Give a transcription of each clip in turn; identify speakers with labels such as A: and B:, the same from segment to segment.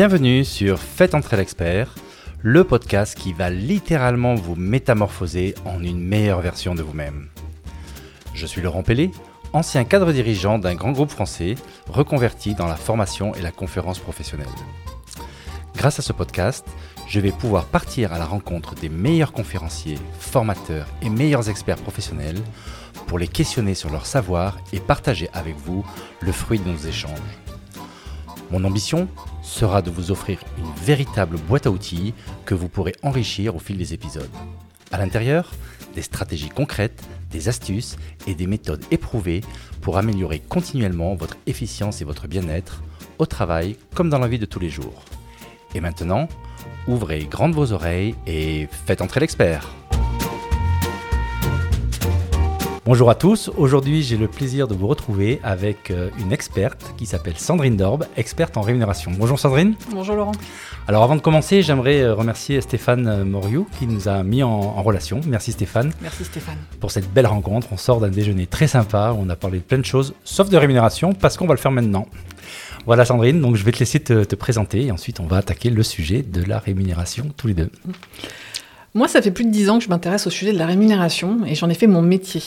A: Bienvenue sur Faites entrer l'expert, le podcast qui va littéralement vous métamorphoser en une meilleure version de vous-même. Je suis Laurent Pellet, ancien cadre dirigeant d'un grand groupe français reconverti dans la formation et la conférence professionnelle. Grâce à ce podcast, je vais pouvoir partir à la rencontre des meilleurs conférenciers, formateurs et meilleurs experts professionnels pour les questionner sur leur savoir et partager avec vous le fruit de nos échanges. Mon ambition sera de vous offrir une véritable boîte à outils que vous pourrez enrichir au fil des épisodes. À l'intérieur, des stratégies concrètes, des astuces et des méthodes éprouvées pour améliorer continuellement votre efficience et votre bien-être au travail comme dans la vie de tous les jours. Et maintenant, ouvrez grandes vos oreilles et faites entrer l'expert. Bonjour à tous, aujourd'hui j'ai le plaisir de vous retrouver avec euh, une experte qui s'appelle Sandrine Dorbe, experte en rémunération. Bonjour Sandrine.
B: Bonjour Laurent.
A: Alors avant de commencer, j'aimerais euh, remercier Stéphane euh, Moriou qui nous a mis en, relation. Merci Stéphane.
B: Merci Stéphane.
A: Pour cette belle rencontre. On sort d'un déjeuner très sympa, on a parlé de plein de choses, sauf de rémunération, parce qu'on va le faire maintenant. Voilà Sandrine, donc je vais te laisser te, te présenter et ensuite on va attaquer le sujet de la rémunération tous les deux.
B: Moi, ça fait plus de dix ans que je m'intéresse au sujet de la rémunération et j'en ai fait mon métier.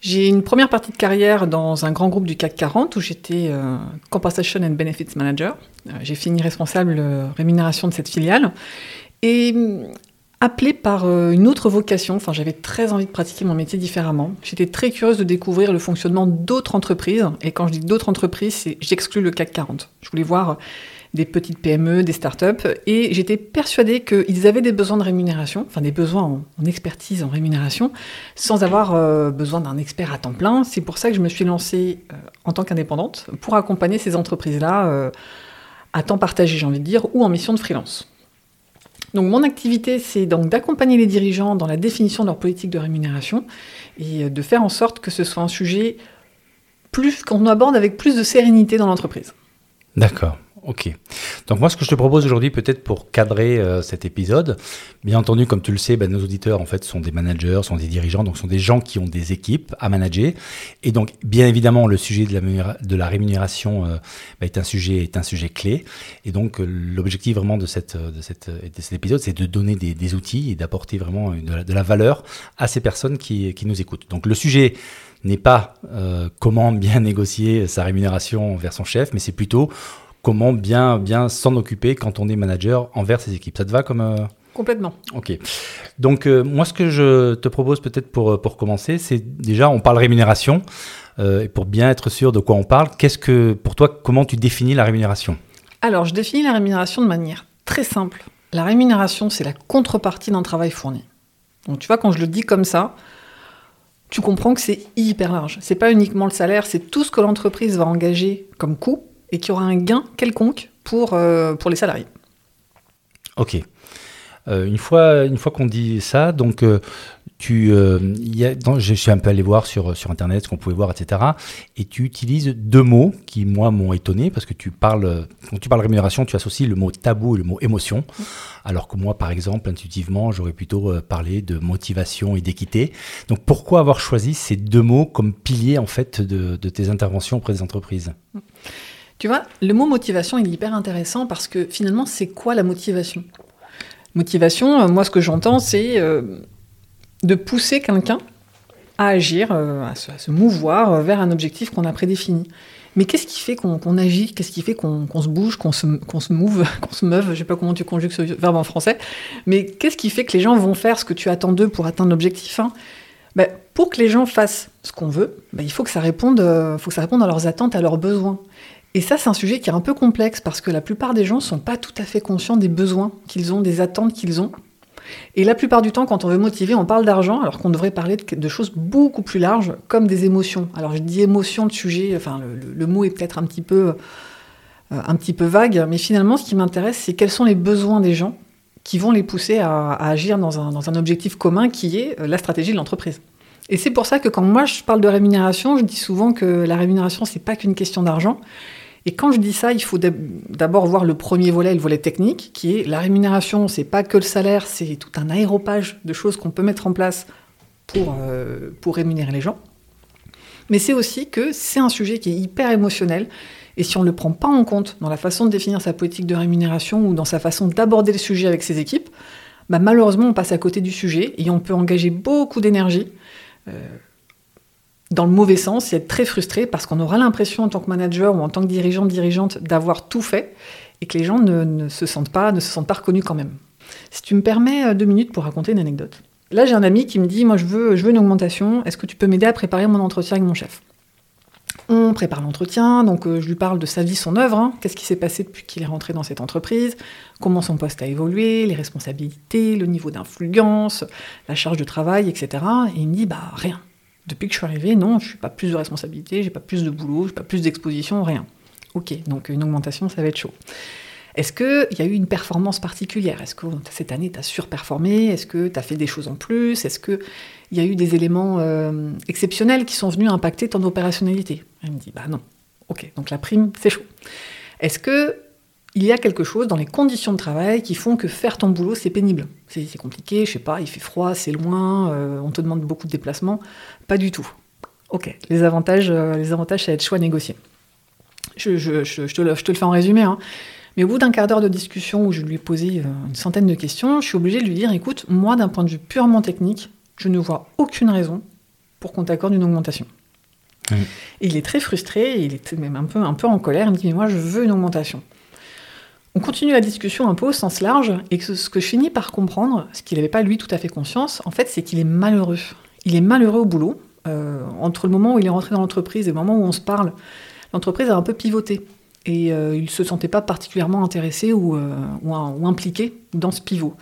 B: J'ai une première partie de carrière dans un grand groupe du CAC 40 où j'étais euh, Compensation and Benefits Manager. Euh, j'ai fini responsable euh, rémunération de cette filiale. Et appelée par une autre vocation, enfin j'avais très envie de pratiquer mon métier différemment. J'étais très curieuse de découvrir le fonctionnement d'autres entreprises. Et quand je dis d'autres entreprises, j'exclus le CAC 40. Je voulais voir des petites PME, des startups, et j'étais persuadée qu'ils avaient des besoins de rémunération, enfin des besoins en, expertise, en rémunération, sans avoir euh, besoin d'un expert à temps plein. C'est pour ça que je me suis lancée euh, en tant qu'indépendante pour accompagner ces entreprises-là euh, à temps partagé, j'ai envie de dire, ou en mission de freelance. Donc mon activité, c'est donc d'accompagner les dirigeants dans la définition de leur politique de rémunération et de faire en sorte que ce soit un sujet plus qu'on aborde avec plus de sérénité dans l'entreprise.
A: D'accord. Ok. Donc moi, ce que je te propose aujourd'hui, peut-être pour cadrer euh, cet épisode, bien entendu, comme tu le sais, ben, nos auditeurs en fait sont des managers, sont des dirigeants, donc sont des gens qui ont des équipes à manager. Et donc, bien évidemment, le sujet de la, rémunération euh, ben, est un sujet est un sujet clé. Et donc, euh, l'objectif vraiment de cet épisode, c'est de donner des, outils et d'apporter vraiment de la, valeur à ces personnes qui nous écoutent. Donc, le sujet n'est pas comment bien négocier sa rémunération vers son chef, mais c'est plutôt comment bien, bien s'en occuper quand on est manager envers ses équipes. Ça te va comme... Euh,
B: Complètement.
A: Ok. Donc euh, moi, ce que je te propose peut-être pour, euh, pour commencer, c'est déjà, on parle rémunération. et pour bien être sûr de quoi on parle, qu'est-ce que, pour toi, comment tu définis la rémunération?
B: Alors, je définis la rémunération de manière très simple. La rémunération, c'est la contrepartie d'un travail fourni. Donc, tu vois, quand je le dis comme ça, tu comprends que c'est hyper large. C'est pas uniquement le salaire, c'est tout ce que l'entreprise va engager comme coût et qu'il y aura un gain quelconque pour, euh, pour les salariés.
A: Ok. Euh, une fois, une fois qu'on dit ça, donc euh, tu, y a, je suis un peu allé voir sur, sur Internet ce qu'on pouvait voir, etc. Et tu utilises deux mots qui, moi, m'ont étonné parce que tu parles, quand tu parles rémunération, tu associes le mot tabou et le mot émotion. Alors que moi, par exemple, intuitivement, j'aurais plutôt parlé de motivation et d'équité. Donc pourquoi avoir choisi ces deux mots comme piliers, en fait, de tes interventions auprès des entreprises?
B: Tu vois, le mot motivation, est hyper intéressant parce que finalement, c'est quoi la motivation? Motivation, euh, moi, ce que j'entends, c'est euh, de pousser quelqu'un à agir, euh, à, se, mouvoir vers un objectif qu'on a prédéfini. Mais qu'est-ce qui fait qu'on agit? Qu'est-ce qui fait qu'on se bouge, qu'on se, mouve, qu'on se meuve? Je ne sais pas comment tu conjugues ce verbe en français. Mais qu'est-ce qui fait que les gens vont faire ce que tu attends d'eux pour atteindre l'objectif hein ben, Pour que les gens fassent ce qu'on veut, ben, il faut que ça réponde à leurs attentes, à leurs besoins. Et ça, c'est un sujet qui est un peu complexe parce que la plupart des gens ne sont pas tout à fait conscients des besoins qu'ils ont, des attentes qu'ils ont. Et la plupart du temps, quand on veut motiver, on parle d'argent, alors qu'on devrait parler de, choses beaucoup plus larges, comme des émotions. Alors je dis émotion, le sujet, enfin le, mot est peut-être un petit peu, euh, un petit peu vague, mais finalement, ce qui m'intéresse, c'est quels sont les besoins des gens qui vont les pousser à, agir dans un, dans un, objectif commun qui est euh, la stratégie de l'entreprise. Et c'est pour ça que quand moi je parle de rémunération, je dis souvent que la rémunération, c'est pas qu'une question d'argent, et quand je dis ça, il faut d'abord voir le premier volet, le volet technique, qui est la rémunération. C'est pas que le salaire, c'est tout un aéropage de choses qu'on peut mettre en place pour, euh, pour rémunérer les gens. Mais c'est aussi que c'est un sujet qui est hyper émotionnel. Et si on ne le prend pas en compte dans la façon de définir sa politique de rémunération ou dans sa façon d'aborder le sujet avec ses équipes, bah malheureusement, on passe à côté du sujet et on peut engager beaucoup d'énergie euh, dans le mauvais sens et être très frustré parce qu'on aura l'impression en tant que manager ou en tant que dirigeant, dirigeante d'avoir tout fait et que les gens ne, se sentent pas, ne se sentent pas reconnus quand même. Si tu me permets euh, deux minutes pour raconter une anecdote. Là, j'ai un ami qui me dit, moi, je veux, je veux une augmentation. Est-ce que tu peux m'aider à préparer mon entretien avec mon chef? On prépare l'entretien, donc euh, je lui parle de sa vie, son œuvre, hein. qu'est-ce qui s'est passé depuis qu'il est rentré dans cette entreprise, comment son poste a évolué, les responsabilités, le niveau d'influence, la charge de travail, etc. Et il me dit, bah rien. Depuis que je suis arrivé, non, je n'ai pas plus de responsabilités, j'ai pas plus de boulot, j'ai pas plus d'exposition, rien. Ok, donc une augmentation, ça va être chaud. Est-ce qu'il y a eu une performance particulière? Est-ce que cette année, tu as surperformé? Est-ce que tu as fait des choses en plus? Est-ce qu'il y a eu des éléments euh, exceptionnels qui sont venus impacter ton opérationnalité? Elle me dit, bah non. Ok, donc la prime, c'est chaud. Est-ce que il y a quelque chose dans les conditions de travail qui font que faire ton boulot, c'est pénible C'est compliqué, je sais pas, il fait froid, c'est loin, euh, on te demande beaucoup de déplacements Pas du tout. Ok, les avantages, euh, les avantages, ça va être choix négocié. Je, te le, je, te le, fais en résumé. Hein. Mais au bout d'un quart d'heure de discussion où je lui ai posé euh, une centaine de questions, je suis obligée de lui dire écoute, moi, d'un point de vue purement technique, je ne vois aucune raison pour qu'on t'accorde une augmentation. Il est très frustré, il est même un peu, un peu en colère. Il me dit mais moi, je veux une augmentation. On continue la discussion un peu au sens large, et ce que je finis par comprendre, ce qu'il n'avait pas lui tout à fait conscience, en fait, c'est qu'il est malheureux. Il est malheureux au boulot. Euh, entre le moment où il est rentré dans l'entreprise et le moment où on se parle, l'entreprise a un peu pivoté et euh, il ne se sentait pas particulièrement intéressé ou, euh, ou, impliqué dans ce pivot.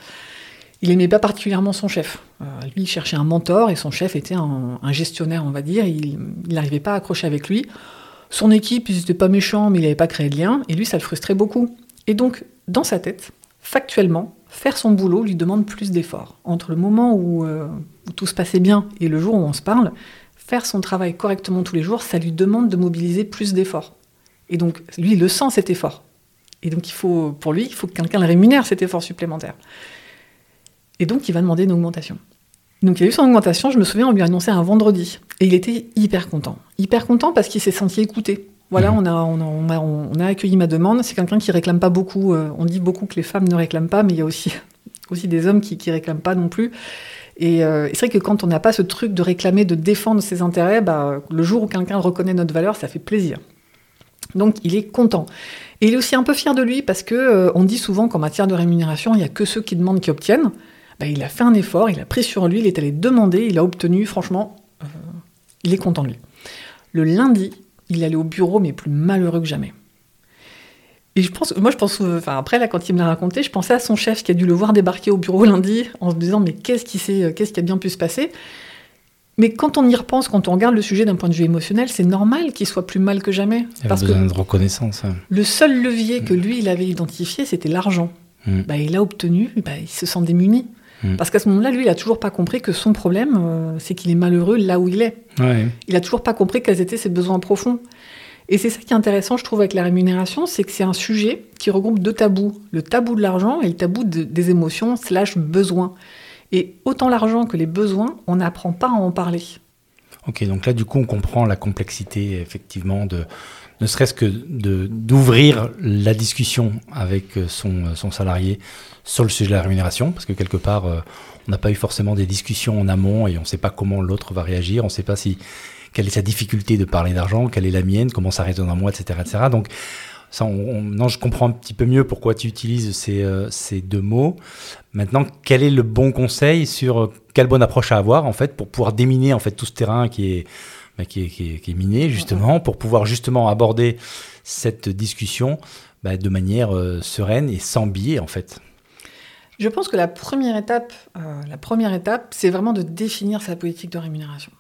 B: Il n'aimait pas particulièrement son chef. Lui, il cherchait un mentor et son chef était un, gestionnaire, on va dire. Il n'arrivait pas à accrocher avec lui. Son équipe, ils n'étaient pas méchants, mais il n'avait pas créé de lien. Et lui, ça le frustrait beaucoup. Et donc, dans sa tête, factuellement, faire son boulot lui demande plus d'efforts. Entre le moment où, où, tout se passait bien et le jour où on se parle, faire son travail correctement tous les jours, ça lui demande de mobiliser plus d'efforts. Et donc, lui, il le sent cet effort. Et donc, il faut, pour lui, il faut que quelqu'un le rémunère cet effort supplémentaire. Et donc, il va demander une augmentation. Donc, il a eu son augmentation, je me souviens, on lui a annoncé un vendredi. Et il était hyper content. Hyper content parce qu'il s'est senti écouté. Voilà, on, a, on, a, on, a, accueilli ma demande. C'est quelqu'un qui réclame pas beaucoup. Euh, on dit beaucoup que les femmes ne réclament pas, mais il y a aussi, aussi des hommes qui ne réclament pas non plus. Et euh, c'est vrai que quand on n'a pas ce truc de réclamer, de défendre ses intérêts, bah, le jour où quelqu'un reconnaît notre valeur, ça fait plaisir. Donc il est content. Et il est aussi un peu fier de lui parce que euh, on dit souvent qu'en matière de rémunération, il n'y a que ceux qui demandent qui obtiennent. Bah, il a fait un effort, il a pris sur lui, il est allé demander, il a obtenu, franchement, il est content de lui. Le lundi, il allait au bureau, mais plus malheureux que jamais. Et je pense, moi je pense, enfin après là quand il me l'a raconté, je pensais à son chef qui a dû le voir débarquer au bureau lundi en se disant mais qu'est-ce qui s'est, qu'est-ce qui a bien pu se passer? Mais quand on y repense, quand on regarde le sujet d'un point de vue émotionnel, c'est normal qu'il soit plus mal que jamais.
A: Il a besoin de reconnaissance. Hein.
B: Le seul levier que lui, il avait identifié, c'était l'argent. Mm. Bah, il l'a obtenu, bah, il se sent démuni. Mm. Parce qu'à ce moment-là, lui, il a toujours pas compris que son problème, euh, c'est qu'il est malheureux là où il est. Il a toujours pas compris quels étaient ses besoins profonds. Et c'est ça qui est intéressant, je trouve, avec la rémunération, c'est que c'est un sujet qui regroupe deux tabous. Le tabou de l'argent et le tabou des émotions slash besoins. Et autant l'argent que les besoins, on n'apprend pas à en parler.
A: Ok, donc là, du coup, on comprend la complexité, effectivement, de ne serait-ce que d'ouvrir la discussion avec son, son, salarié sur le sujet de la rémunération, parce que quelque part, euh, on n'a pas eu forcément des discussions en amont et on ne sait pas comment l'autre va réagir, on ne sait pas si quelle est sa difficulté de parler d'argent, quelle est la mienne, comment ça résonne en moi, etc., etc. Donc je comprends un petit peu mieux pourquoi tu utilises ces, euh, ces, deux mots. Maintenant, quel est le bon conseil sur euh, quelle bonne approche à avoir en fait pour pouvoir déminer en fait tout ce terrain qui est, bah, qui est, qui est, miné justement, pour pouvoir justement aborder cette discussion bah, de manière euh, sereine et sans biais en fait.
B: Je pense que la première étape, la première étape, c'est vraiment de définir sa politique de rémunération.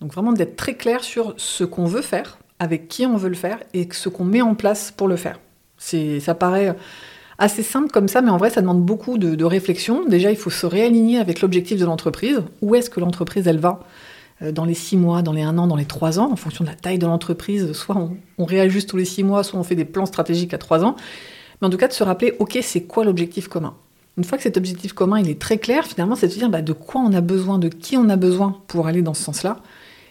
B: Donc vraiment d'être très clair sur ce qu'on veut faire, avec qui on veut le faire et ce qu'on met en place pour le faire. C'est, ça paraît assez simple comme ça, mais en vrai, ça demande beaucoup de, réflexion. Déjà, il faut se réaligner avec l'objectif de l'entreprise. Où est-ce que l'entreprise, elle va? euh, dans les six mois, dans les un an, dans les trois ans, en fonction de la taille de l'entreprise. Soit on, réajuste tous les six mois, soit on fait des plans stratégiques à trois ans. Mais en tout cas, de se rappeler, OK, c'est quoi l'objectif commun? Une fois que cet objectif commun, il est très clair, finalement, c'est de se dire bah, de quoi on a besoin, de qui on a besoin pour aller dans ce sens-là?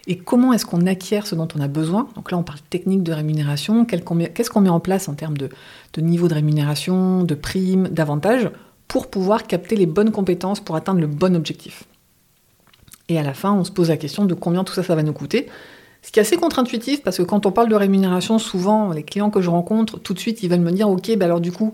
B: et comment est-ce qu'on acquiert ce dont on a besoin? Donc là, on parle technique de rémunération, qu'est-ce qu'on met en place en termes de, de niveau de rémunération, de primes, d'avantages, pour pouvoir capter les bonnes compétences pour atteindre le bon objectif? Et à la fin, on se pose la question de combien tout ça, ça va nous coûter. Ce qui est assez contre-intuitif parce que quand on parle de rémunération, souvent, les clients que je rencontre, tout de suite, ils veulent me dire, OK, ben alors du coup,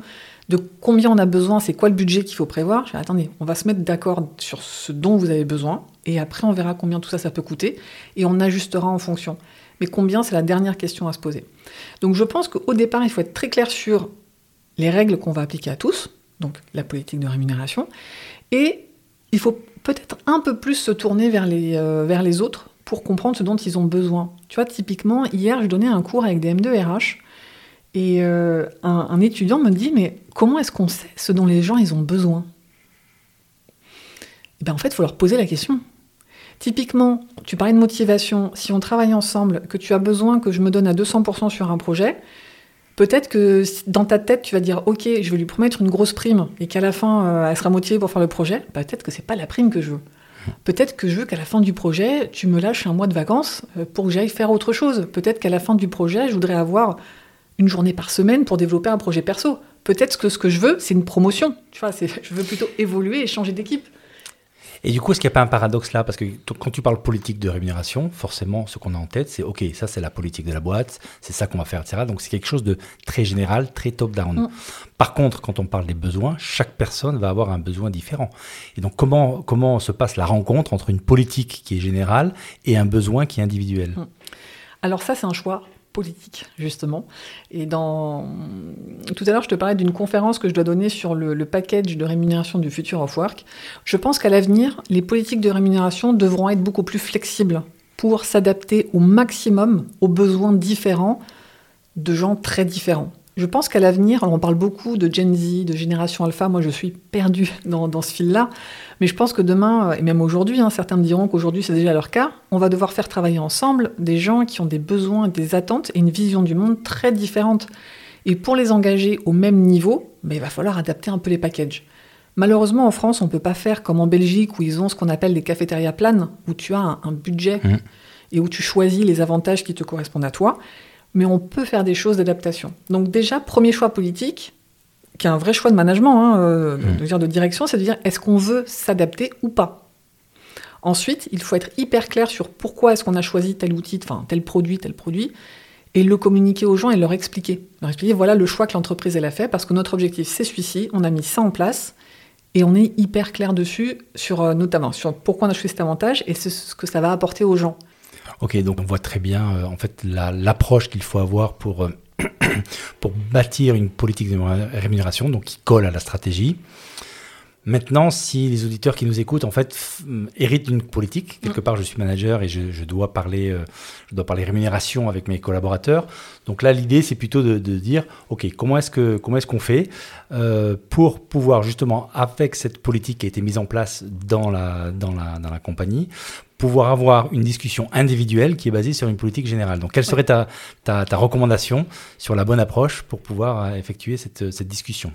B: de combien on a besoin, c'est quoi le budget qu'il faut prévoir? Je dis, attendez, on va se mettre d'accord sur ce dont vous avez besoin, et après on verra combien tout ça, ça peut coûter, et on ajustera en fonction. Mais combien, c'est la dernière question à se poser. Donc je pense qu'au départ, il faut être très clair sur les règles qu'on va appliquer à tous, donc la politique de rémunération, et il faut peut-être un peu plus se tourner vers les, euh, vers les autres pour comprendre ce dont ils ont besoin. Tu vois, typiquement, hier, je donnais un cours avec des M2 RH, et euh, un, étudiant me dit, mais comment est-ce qu'on sait ce dont les gens ils ont besoin? Et bien en fait, il faut leur poser la question. Typiquement, tu parlais de motivation, si on travaille ensemble, que tu as besoin que je me donne à 200% sur un projet, peut-être que dans ta tête, tu vas dire, ok, je vais lui promettre une grosse prime, et qu'à la fin, euh, elle sera motivée pour faire le projet, peut-être que c'est pas la prime que je veux. Peut-être que je veux qu'à la fin du projet, tu me lâches un mois de vacances euh, pour que j'aille faire autre chose. Peut-être qu'à la fin du projet, je voudrais avoir une journée par semaine pour développer un projet perso. Peut-être que ce que je veux, c'est une promotion. Je veux plutôt évoluer et changer d'équipe.
A: Et du coup, est-ce qu'il n'y a pas un paradoxe là? Parce que quand tu parles politique de rémunération, forcément, ce qu'on a en tête, c'est OK, ça c'est la politique de la boîte, c'est ça qu'on va faire, etc. Donc c'est quelque chose de très général, très top-down. Mm. Par contre, quand on parle des besoins, chaque personne va avoir un besoin différent. Et donc comment, comment se passe la rencontre entre une politique qui est générale et un besoin qui est individuel? Mm.
B: Alors ça, c'est un choix politique, justement. Et dans... Tout à l'heure, je te parlais d'une conférence que je dois donner sur le, package de rémunération du Future of Work. Je pense qu'à l'avenir, les politiques de rémunération devront être beaucoup plus flexibles pour s'adapter au maximum aux besoins différents de gens très différents. Je pense qu'à l'avenir, on parle beaucoup de Gen Z, de génération alpha, moi je suis perdue dans, ce fil-là, mais je pense que demain, euh, et même aujourd'hui, hein, certains me diront qu'aujourd'hui c'est déjà leur cas, on va devoir faire travailler ensemble des gens qui ont des besoins, des attentes et une vision du monde très différente. Et pour les engager au même niveau, ben, il va falloir adapter un peu les packages. Malheureusement, en France, on ne peut pas faire comme en Belgique où ils ont ce qu'on appelle des cafétérias planes, où tu as un, budget mmh. et où tu choisis les avantages qui te correspondent à toi mais on peut faire des choses d'adaptation. Donc déjà, premier choix politique, qui est un vrai choix de management, hein, euh, mmh. de, dire de direction, c'est de dire est-ce qu'on veut s'adapter ou pas? Ensuite, il faut être hyper clair sur pourquoi est-ce qu'on a choisi tel outil, enfin tel produit, tel produit, et le communiquer aux gens et leur expliquer. Leur expliquer voilà le choix que l'entreprise elle a fait parce que notre objectif c'est celui-ci, on a mis ça en place et on est hyper clair dessus sur euh, notamment sur pourquoi on a choisi cet avantage et ce que ça va apporter aux gens.
A: Ok, donc on voit très bien euh, en fait l'approche qu'il faut avoir pour, euh, pour bâtir une politique de rémunération, donc qui colle à la stratégie. Maintenant, si les auditeurs qui nous écoutent, en fait, héritent d'une politique, quelque mm. part, je suis manager et je, dois parler, euh, je dois parler rémunération avec mes collaborateurs. Donc là, l'idée, c'est plutôt de, dire, ok, comment est-ce que comment est-ce qu'on fait pour pouvoir justement, avec cette politique qui a été mise en place dans la dans la dans la compagnie, pouvoir avoir une discussion individuelle qui est basée sur une politique générale. Donc, quelle serait ta, ta, recommandation sur la bonne approche pour pouvoir euh, effectuer cette, cette discussion?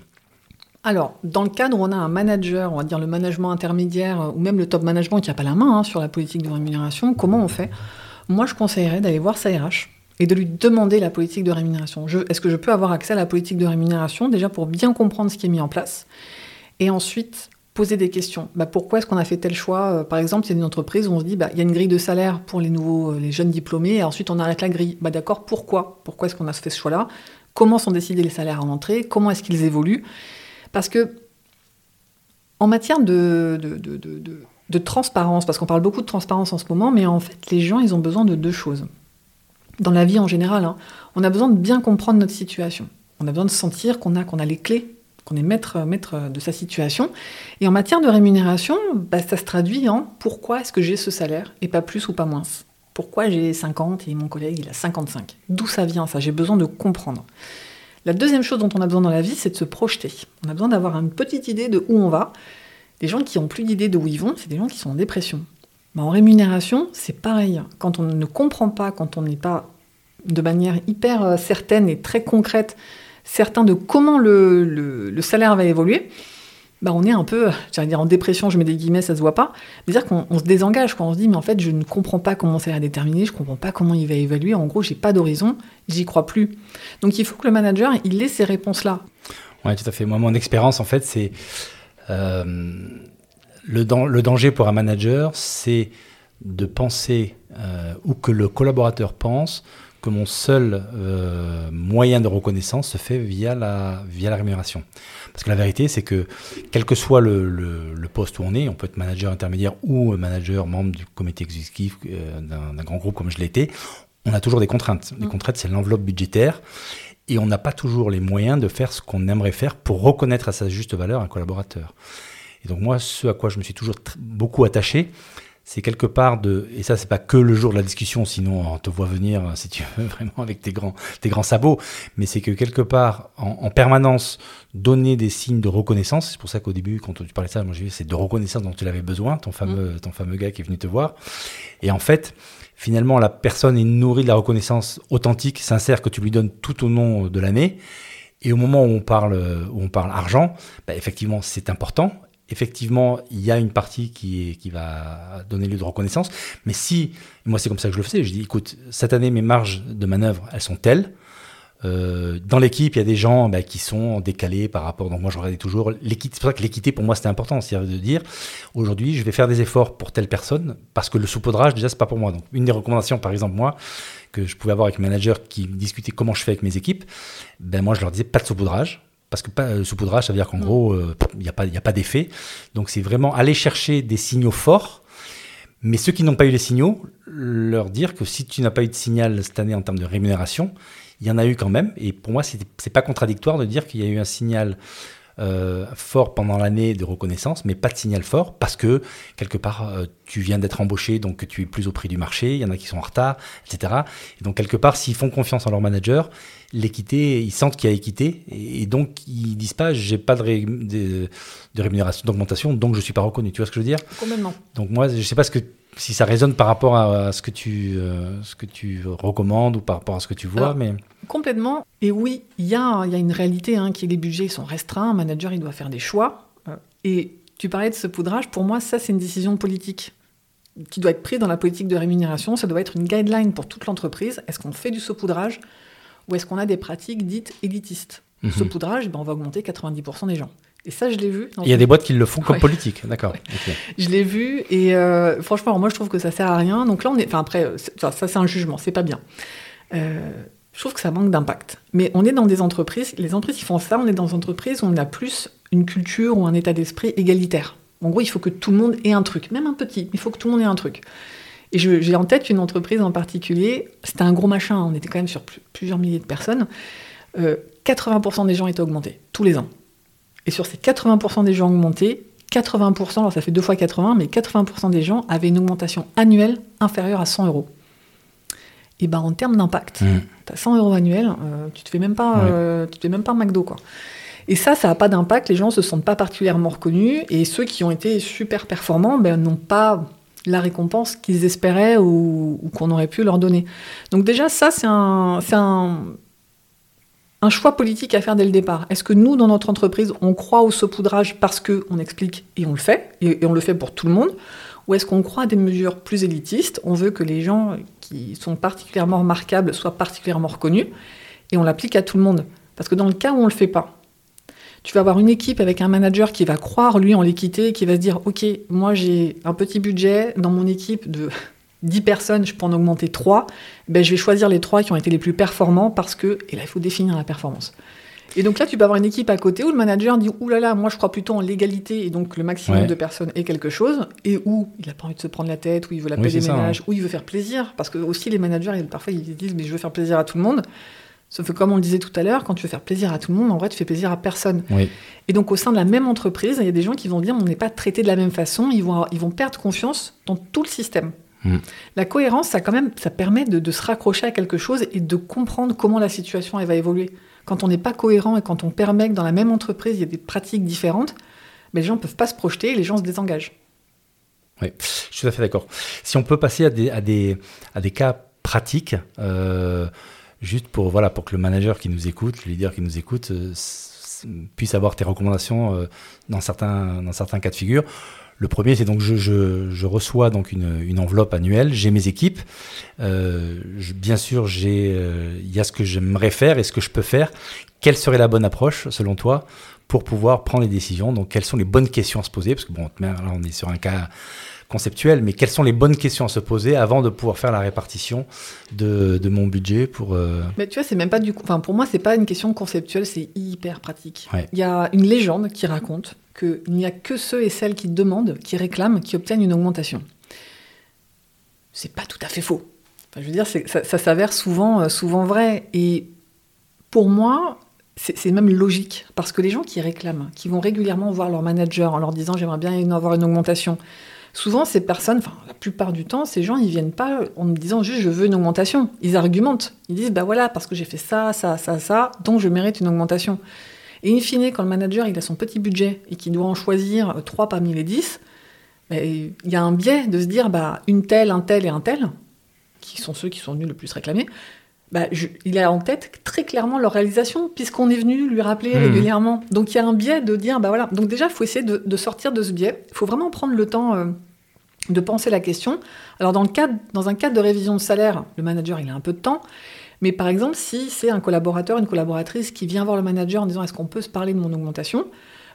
B: Alors, dans le cadre où on a un manager, on va dire le management intermédiaire, ou même le top management qui n'a pas la main hein, sur la politique de rémunération, comment on fait? Moi, je conseillerais d'aller voir sa RH et de lui demander la politique de rémunération. Est-ce que je peux avoir accès à la politique de rémunération, déjà pour bien comprendre ce qui est mis en place? Et ensuite, poser des questions. Bah, pourquoi est-ce qu'on a fait tel choix? Euh, Par exemple, il y a une entreprise où on se dit, bah, il y a une grille de salaire pour les nouveaux, euh, les jeunes diplômés, et ensuite on arrête la grille. Bah, d'accord, pourquoi? Pourquoi est-ce qu'on a fait ce choix-là? Comment sont décidés les salaires en entrée Comment est-ce qu'ils évoluent? Parce que, en matière de, de, transparence, parce qu'on parle beaucoup de transparence en ce moment, mais en fait, les gens, ils ont besoin de deux choses. Dans la vie en général, hein, on a besoin de bien comprendre notre situation. On a besoin de sentir qu'on a, qu'on a les clés on est maître, maître de sa situation. Et en matière de rémunération, bah, ça se traduit en pourquoi est-ce que j'ai ce salaire et pas plus ou pas moins Pourquoi j'ai 50 et mon collègue il a 55 D'où ça vient ça? J'ai besoin de comprendre. La deuxième chose dont on a besoin dans la vie, c'est de se projeter. On a besoin d'avoir une petite idée de où on va. Les gens qui n'ont plus d'idée de où ils vont, c'est des gens qui sont en dépression. Bah, en rémunération, c'est pareil. Quand on ne comprend pas, quand on n'est pas de manière hyper euh, certaine et très concrète certains de comment le, salaire va évoluer, bah on est un peu, j'allais dire en dépression, je mets des guillemets, ça se voit pas, c'est-à-dire qu'on se désengage, quand on se dit, mais en fait, je ne comprends pas comment c'est à déterminer, je comprends pas comment il va évaluer, en gros, j'ai pas d'horizon, j'y crois plus. Donc il faut que le manager, il ait ces réponses-là.
A: Oui, tout à fait. Moi, mon expérience, en fait, c'est euh, le, le, danger pour un manager, c'est de penser, euh, ou que le collaborateur pense, que mon seul euh, moyen de reconnaissance se fait via la, via la rémunération. Parce que la vérité, c'est que quel que soit le, le, poste où on est, on peut être manager intermédiaire ou manager membre du comité exécutif euh, d'un grand groupe comme je l'étais, on a toujours des contraintes. Les mm. contraintes, c'est l'enveloppe budgétaire. Et on n'a pas toujours les moyens de faire ce qu'on aimerait faire pour reconnaître à sa juste valeur un collaborateur. Et donc moi, ce à quoi je me suis toujours beaucoup attaché, c'est quelque part de, et ça c'est pas que le jour de la discussion, sinon on te voit venir si tu veux vraiment avec tes grands, tes grands sabots, mais c'est que quelque part en, permanence donner des signes de reconnaissance. C'est pour ça qu'au début quand tu parlais de ça, moi j'ai vu c'est de reconnaissance dont tu avais besoin, ton fameux, mmh. ton fameux gars qui est venu te voir. Et en fait, finalement la personne est nourrie de la reconnaissance authentique, sincère que tu lui donnes tout au long de l'année. Et au moment où on parle, où on parle argent, bah effectivement c'est important effectivement, il y a une partie qui, va donner lieu de reconnaissance. Mais si, moi c'est comme ça que je le faisais, je dis, écoute, cette année, mes marges de manœuvre, elles sont telles. Euh, dans l'équipe, il y a des gens bah, qui sont décalés par rapport. Donc moi, je regardais toujours l'équité. C'est pour ça que l'équité pour moi c'était important, c'est-à-dire de dire aujourd'hui, je vais faire des efforts pour telle personne parce que le saupoudrage déjà c'est pas pour moi. Donc une des recommandations, par exemple moi, que je pouvais avoir avec mes managers qui discutaient comment je fais avec mes équipes, ben moi je leur disais pas de saupoudrage parce que pas, euh, saupoudrage, ça veut dire qu'en gros, il euh, n'y a pas, d'effet. Donc c'est vraiment aller chercher des signaux forts. Mais ceux qui n'ont pas eu les signaux, leur dire que si tu n'as pas eu de signal cette année en termes de rémunération, il y en a eu quand même. Et pour moi, c'est pas contradictoire de dire qu'il y a eu un signal euh, fort pendant l'année de reconnaissance, mais pas de signal fort parce que quelque part euh, tu viens d'être embauché, donc tu es plus au prix du marché, il y en a qui sont en retard, etc. Et donc quelque part, s'ils font confiance en leur manager, l'équité, ils sentent qu'il y a équité et, donc ils disent pas j'ai pas de, de, de rémunération, d'augmentation, donc je suis pas reconnu. Tu vois ce que je veux dire?
B: Complètement.
A: Donc moi, je sais pas ce que si ça résonne par rapport à, ce, que tu, euh, ce que tu recommandes ou par rapport à ce que tu vois. mais...
B: Complètement. Et oui, il y a, y a une réalité hein, qui est les budgets sont restreints. Un manager, il doit faire des choix. Euh, et tu parlais de ce poudrage. Pour moi, ça, c'est une décision politique qui doit être prise dans la politique de rémunération. Ça doit être une guideline pour toute l'entreprise. Est-ce qu'on fait du saupoudrage ou est-ce qu'on a des pratiques dites élitistes? Mhm. saupoudrage, ben, on va augmenter 90% des gens. Et ça, je l'ai vu.
A: Il y a des boîtes qui le font comme politique, d'accord.
B: Je l'ai vu et euh, franchement, moi, je trouve que ça sert à rien. Donc là, on est. Enfin, après, ça, c'est un jugement, c'est pas bien. Euh, je trouve que ça manque d'impact. Mais on est dans des entreprises, les entreprises qui font ça, on est dans des entreprises où on a plus une culture ou un état d'esprit égalitaire. En gros, il faut que tout le monde ait un truc, même un petit, il faut que tout le monde ait un truc. Et j'ai en tête une entreprise en particulier, c'était un gros machin, on était quand même sur plusieurs milliers de personnes. 80% euh, des gens étaient augmentés, tous les ans. Et sur ces 80% des gens augmentés, 80%, alors ça fait deux fois 80, mais 80% des gens avaient une augmentation annuelle inférieure à 100 euros. Et ben en termes d'impact, mmh. tu as 100 euros annuels, euh, tu te fais même pas, euh, tu te fais même pas un McDo quoi. Et ça, ça n'a pas d'impact, les gens se sentent pas particulièrement reconnus, et ceux qui ont été super performants ben, n'ont pas la récompense qu'ils espéraient ou, ou qu'on aurait pu leur donner. Donc déjà, ça, c'est un, un, un choix politique à faire dès le départ. Est-ce que nous, dans notre entreprise, on croit au saupoudrage parce qu'on explique et on le fait, et, on le fait pour tout le monde Ou est-ce qu'on croit à des mesures plus élitistes On veut que les gens qui sont particulièrement remarquables soient particulièrement reconnus, et on l'applique à tout le monde. Parce que dans le cas où on ne le fait pas, tu vas avoir une équipe avec un manager qui va croire, lui, en l'équité, qui va se dire, OK, moi j'ai un petit budget dans mon équipe de 10 personnes, je peux en augmenter 3, ben, je vais choisir les 3 qui ont été les plus performants parce que, et là il faut définir la performance. Et donc là, tu peux avoir une équipe à côté où le manager dit Ouh là là, moi je crois plutôt en l'égalité et donc le maximum de personnes est quelque chose, et où il n'a pas envie de se prendre la tête, où il veut la paix des ménages, où il veut faire plaisir. Parce que aussi les managers, parfois ils disent Mais je veux faire plaisir à tout le monde. Sauf que comme on le disait tout à l'heure, quand tu veux faire plaisir à tout le monde, en vrai, tu fais plaisir à personne. Et donc au sein de la même entreprise, il y a des gens qui vont dire On n'est pas traité de la même façon, ils vont, ils vont perdre confiance dans tout le système. Mm. La cohérence, ça, quand même, ça permet de, se raccrocher à quelque chose et de comprendre comment la situation elle va évoluer. Quand on n'est pas cohérent et quand on permet que dans la même entreprise, il y a des pratiques différentes, mais les gens ne peuvent pas se projeter et les gens se désengagent.
A: Oui, je suis tout à fait d'accord. Si on peut passer à des, à des, à des cas pratiques, euh, juste pour, voilà, pour que le manager qui nous écoute, le leader qui nous écoute, euh, puisse avoir tes recommandations euh, dans, certains, dans certains cas de figure. Le premier, c'est donc je, je, je, reçois donc une, une enveloppe annuelle, j'ai mes équipes. Euh, je, bien sûr, j'ai euh, il y a ce que j'aimerais faire et ce que je peux faire. Quelle serait la bonne approche selon toi pour pouvoir prendre les décisions? Donc, quelles sont les bonnes questions à se poser? Parce que bon, là, on est sur un cas conceptuel, mais quelles sont les bonnes questions à se poser avant de pouvoir faire la répartition de, de mon budget pour. Euh...
B: Mais tu vois, c'est même pas du. Enfin, pour moi, c'est pas une question conceptuelle, c'est hyper pratique. Il y a une légende qui raconte qu'il n'y a que ceux et celles qui demandent, qui réclament, qui obtiennent une augmentation. C'est pas tout à fait faux. Je veux dire, ça, ça s'avère souvent, euh, souvent vrai. Et pour moi, c'est même logique, parce que les gens qui réclament, qui vont régulièrement voir leur manager en leur disant j'aimerais bien avoir une augmentation, souvent ces personnes, enfin la plupart du temps, ces gens, ils viennent pas en me disant juste je veux une augmentation. Ils argumentent. Ils disent bah voilà, parce que j'ai fait ça, ça, ça, ça, donc je mérite une augmentation. Et in fine, quand le manager il a son petit budget et qu'il doit en choisir trois parmi les dix, bah, il y a un biais de se dire bah une telle, un tel et un tel, qui sont ceux qui sont venus le plus réclamer, bah, il a en tête très clairement leur réalisation, puisqu'on est venu lui rappeler mmh. régulièrement. Donc il y a un biais de dire, bah voilà. Donc déjà, il faut essayer de, sortir de ce biais. Il faut vraiment prendre le temps euh, de penser la question. Alors dans, le cadre, dans un cadre de révision de salaire, le manager, il a un peu de temps. Mais par exemple, si c'est un collaborateur, une collaboratrice qui vient voir le manager en disant, est-ce qu'on peut se parler de mon augmentation?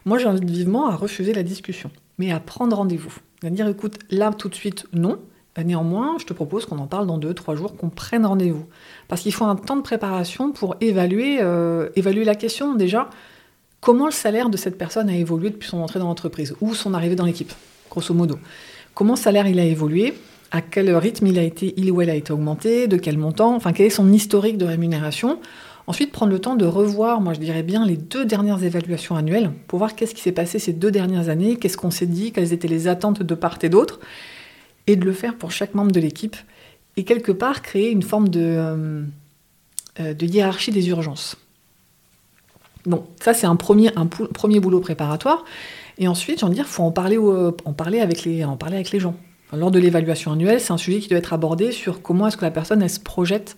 B: Moi, j'invite vivement à refuser la discussion, mais à prendre rendez-vous. À dire, écoute, là, tout de suite, non. Néanmoins, je te propose qu'on en parle dans deux, trois jours, qu'on prenne rendez-vous. Parce qu'il faut un temps de préparation pour évaluer, euh, la question déjà. Comment le salaire de cette personne a évolué depuis son entrée dans l'entreprise? Ou son arrivée dans l'équipe, grosso modo Comment le salaire il a évolué? À quel rythme il a été, il ou elle a été augmenté De quel montant Enfin, quel est son historique de rémunération Ensuite, prendre le temps de revoir, moi je dirais bien, les deux dernières évaluations annuelles pour voir qu'est-ce qui s'est passé ces deux dernières années, qu'est-ce qu'on s'est dit, quelles étaient les attentes de part et d'autre et de le faire pour chaque membre de l'équipe, et quelque part créer une forme de, euh, euh, hiérarchie des urgences. Bon, ça c'est un premier, boulot préparatoire, et ensuite, j'ai envie de dire, il faut en parler, en parler avec les gens. Lors de l'évaluation annuelle, c'est un sujet qui doit être abordé sur comment est-ce que la personne elle se projette.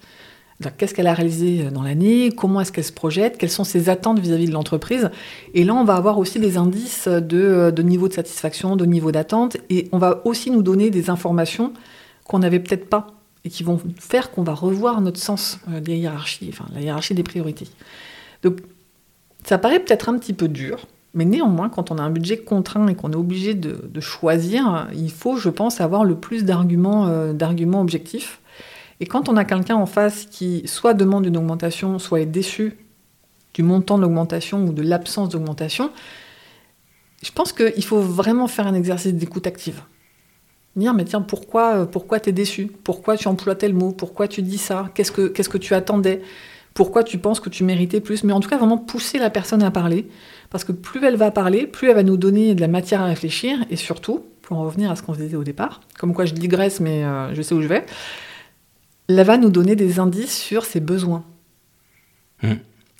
B: Qu'est-ce qu'elle a réalisé dans l'année Comment est-ce qu'elle se projette Quelles sont ses attentes vis-à-vis de l'entreprise. Et là, on va avoir aussi des indices de, niveau de satisfaction, de niveau d'attente, et on va aussi nous donner des informations qu'on n'avait peut-être pas et qui vont faire qu'on va revoir notre sens euh, des hiérarchies, enfin la hiérarchie des priorités. Donc, ça paraît peut-être un petit peu dur, mais néanmoins, quand on a un budget contraint et qu'on est obligé de, choisir, il faut, je pense, avoir le plus d'arguments, euh, d'arguments objectifs. Et quand on a quelqu'un en face qui soit demande une augmentation, soit est déçu du montant de l'augmentation ou de l'absence d'augmentation, je pense qu'il faut vraiment faire un exercice d'écoute active. Dire, mais tiens, pourquoi, euh, pourquoi tu es déçu? Pourquoi tu emploies tel mot? Pourquoi tu dis ça? Qu'est-ce que, qu'est-ce que tu attendais? Pourquoi tu penses que tu méritais plus Mais en tout cas, vraiment pousser la personne à parler. Parce que plus elle va parler, plus elle va nous donner de la matière à réfléchir. Et surtout, pour en revenir à ce qu'on se disait au départ, comme quoi je digresse, mais euh, je sais où je vais, elle va nous donner des indices sur ses besoins. Hmm.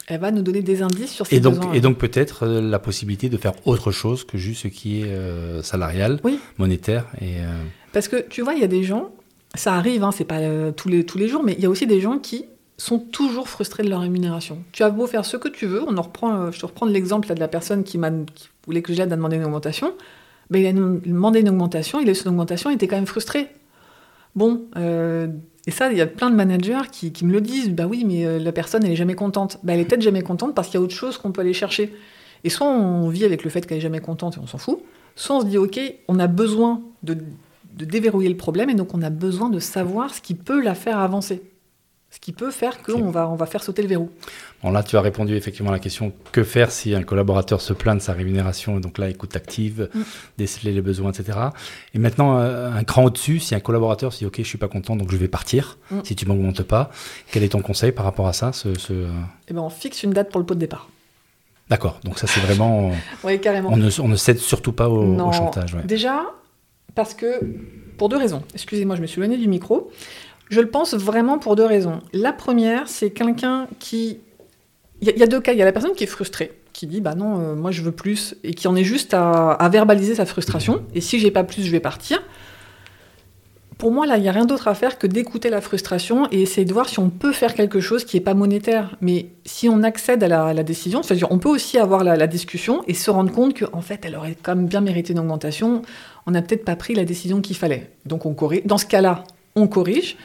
B: Elle va nous donner des indices sur ses
A: et donc,
B: besoins.
A: Et donc peut-être euh, la possibilité de faire autre chose que juste ce qui est euh, salarial, monétaire. Et,
B: Parce que tu vois, il y a des gens, ça arrive, hein, c'est pas tous, les, tous les jours, mais il y a aussi des gens qui sont toujours frustrés de leur rémunération. Tu as beau faire ce que tu veux, on en reprend, je te reprends l'exemple de la personne qui, m'a, voulait que j'aide à demander une augmentation. Ben, il a demandé une augmentation, il a eu son augmentation, il était quand même frustré. Bon, et ça, il y a plein de managers qui, me le disent. Bah oui, mais euh, la personne, elle est jamais contente. Bah, elle est peut-être jamais contente parce qu'il y a autre chose qu'on peut aller chercher. Et soit on vit avec le fait qu'elle est jamais contente et on s'en fout, soit on se dit, OK, on a besoin de déverrouiller le problème et donc on a besoin de savoir ce qui peut la faire avancer. Ce qui peut faire qu'on va, on va faire sauter le verrou.
A: Bon, là, tu as répondu effectivement à la question que faire si un collaborateur se plaint de sa rémunération, donc là, écoute active, mm. déceler les besoins, etc. Et maintenant, euh, un cran au-dessus, si un collaborateur se dit Ok, je suis pas content, donc je vais partir, mm. si tu m'augmentes pas, quel est ton conseil par rapport à ça ce, ce...
B: Eh ben, on fixe une date pour le pot de départ.
A: D'accord, donc ça, c'est vraiment.
B: oui, carrément.
A: On ne, on ne, cède surtout pas au, chantage.
B: Déjà, parce que, pour deux raisons. Excusez-moi, je me suis éloignée du micro. Je le pense vraiment pour deux raisons. La première, c'est quelqu'un qui... Il y, a deux cas. Il y a la personne qui est frustrée, qui dit bah non, euh, moi je veux plus, et qui en est juste à, verbaliser sa frustration. Et si j'ai pas plus, je vais partir. pour moi, là, il n'y a rien d'autre à faire que d'écouter la frustration et essayer de voir si on peut faire quelque chose qui n'est pas monétaire. Mais si on accède à la, décision, c'est-à-dire on peut aussi avoir la, discussion et se rendre compte qu'en fait, elle aurait quand même bien mérité une augmentation. On n'a peut-être pas pris la décision qu'il fallait. Donc on corrige. Dans ce cas-là, on corrige.